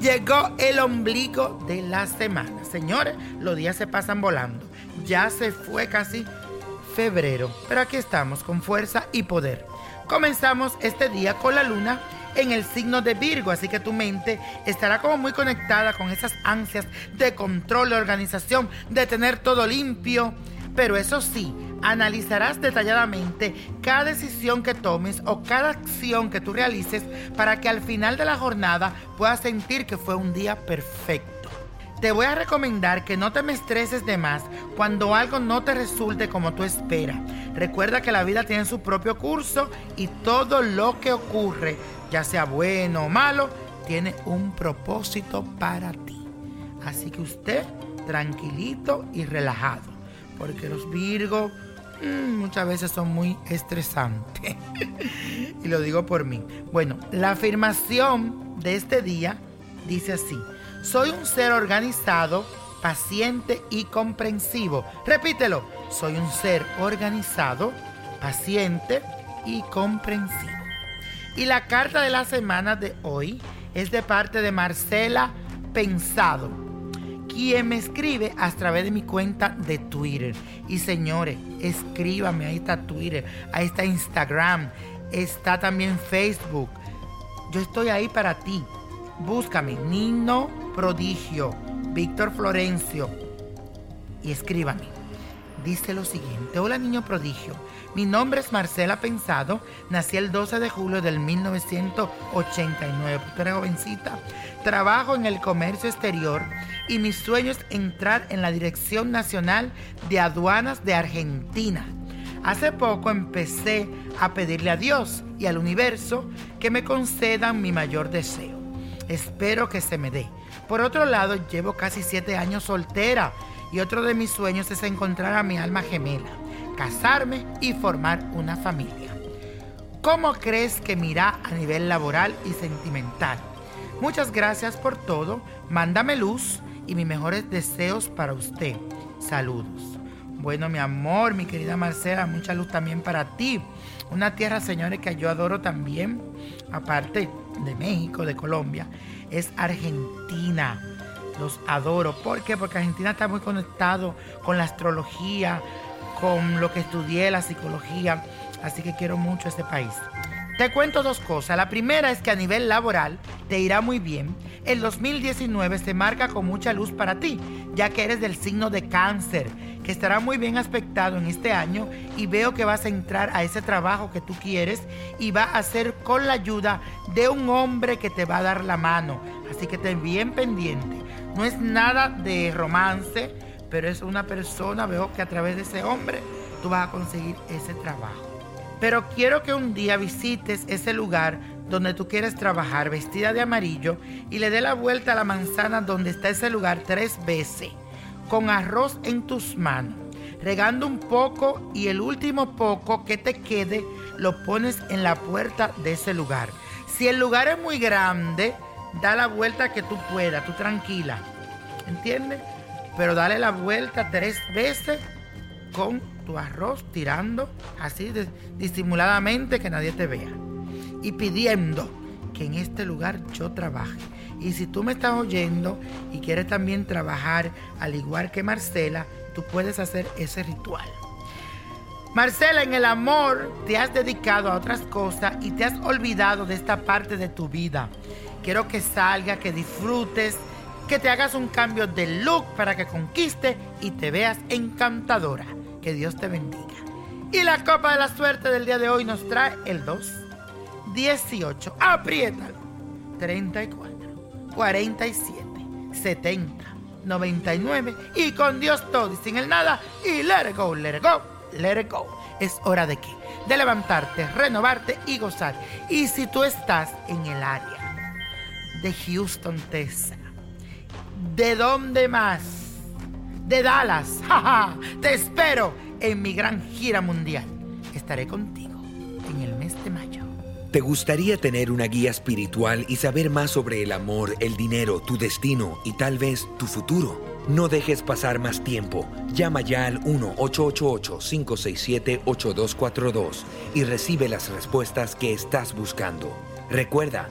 Llegó el ombligo de la semana. Señores, los días se pasan volando. Ya se fue casi febrero, pero aquí estamos con fuerza y poder. Comenzamos este día con la luna en el signo de Virgo, así que tu mente estará como muy conectada con esas ansias de control, de organización, de tener todo limpio. Pero eso sí, analizarás detalladamente cada decisión que tomes o cada acción que tú realices para que al final de la jornada puedas sentir que fue un día perfecto. Te voy a recomendar que no te me estreses de más cuando algo no te resulte como tú esperas. Recuerda que la vida tiene su propio curso y todo lo que ocurre, ya sea bueno o malo, tiene un propósito para ti. Así que usted tranquilito y relajado, porque los Virgos muchas veces son muy estresantes. y lo digo por mí. Bueno, la afirmación de este día dice así. Soy un ser organizado, paciente y comprensivo. Repítelo. Soy un ser organizado, paciente y comprensivo. Y la carta de la semana de hoy es de parte de Marcela Pensado, quien me escribe a través de mi cuenta de Twitter. Y señores, escríbame, ahí está Twitter, ahí está Instagram, está también Facebook. Yo estoy ahí para ti. Búscame, Nino Prodigio, Víctor Florencio, y escríbame. Dice lo siguiente, hola niño prodigio, mi nombre es Marcela Pensado, nací el 12 de julio del 1989, porque era jovencita, trabajo en el comercio exterior y mi sueño es entrar en la Dirección Nacional de Aduanas de Argentina. Hace poco empecé a pedirle a Dios y al universo que me concedan mi mayor deseo. Espero que se me dé. Por otro lado, llevo casi siete años soltera y otro de mis sueños es encontrar a mi alma gemela, casarme y formar una familia. ¿Cómo crees que me irá a nivel laboral y sentimental? Muchas gracias por todo. Mándame luz y mis mejores deseos para usted. Saludos. Bueno, mi amor, mi querida Marcela, mucha luz también para ti. Una tierra, señores, que yo adoro también, aparte de México, de Colombia, es Argentina. Los adoro. ¿Por qué? Porque Argentina está muy conectado con la astrología, con lo que estudié, la psicología. Así que quiero mucho este país. Te cuento dos cosas. La primera es que a nivel laboral te irá muy bien. El 2019 se marca con mucha luz para ti, ya que eres del signo de cáncer, que estará muy bien aspectado en este año y veo que vas a entrar a ese trabajo que tú quieres y va a ser con la ayuda de un hombre que te va a dar la mano. Así que ten bien pendiente. No es nada de romance, pero es una persona, veo que a través de ese hombre tú vas a conseguir ese trabajo. Pero quiero que un día visites ese lugar donde tú quieres trabajar vestida de amarillo y le dé la vuelta a la manzana donde está ese lugar tres veces, con arroz en tus manos, regando un poco y el último poco que te quede lo pones en la puerta de ese lugar. Si el lugar es muy grande, da la vuelta que tú puedas, tú tranquila. ¿Entiendes? pero dale la vuelta tres veces con tu arroz tirando así disimuladamente que nadie te vea y pidiendo que en este lugar yo trabaje. Y si tú me estás oyendo y quieres también trabajar al igual que Marcela, tú puedes hacer ese ritual. Marcela, en el amor te has dedicado a otras cosas y te has olvidado de esta parte de tu vida. Quiero que salga, que disfrutes, que te hagas un cambio de look para que conquiste y te veas encantadora. Que Dios te bendiga. Y la copa de la suerte del día de hoy nos trae el 2, 18, apriétalo, 34, 47, 70, 99 y con Dios todo y sin el nada y let it go, let it go let it go. Es hora de qué? De levantarte, renovarte y gozar. Y si tú estás en el área de Houston, Texas, ¿de dónde más? De Dallas, te espero en mi gran gira mundial. Estaré contigo en el mes de mayo. ¿Te gustaría tener una guía espiritual y saber más sobre el amor, el dinero, tu destino y tal vez tu futuro? No dejes pasar más tiempo. Llama ya al 1-888-567-8242 y recibe las respuestas que estás buscando. Recuerda,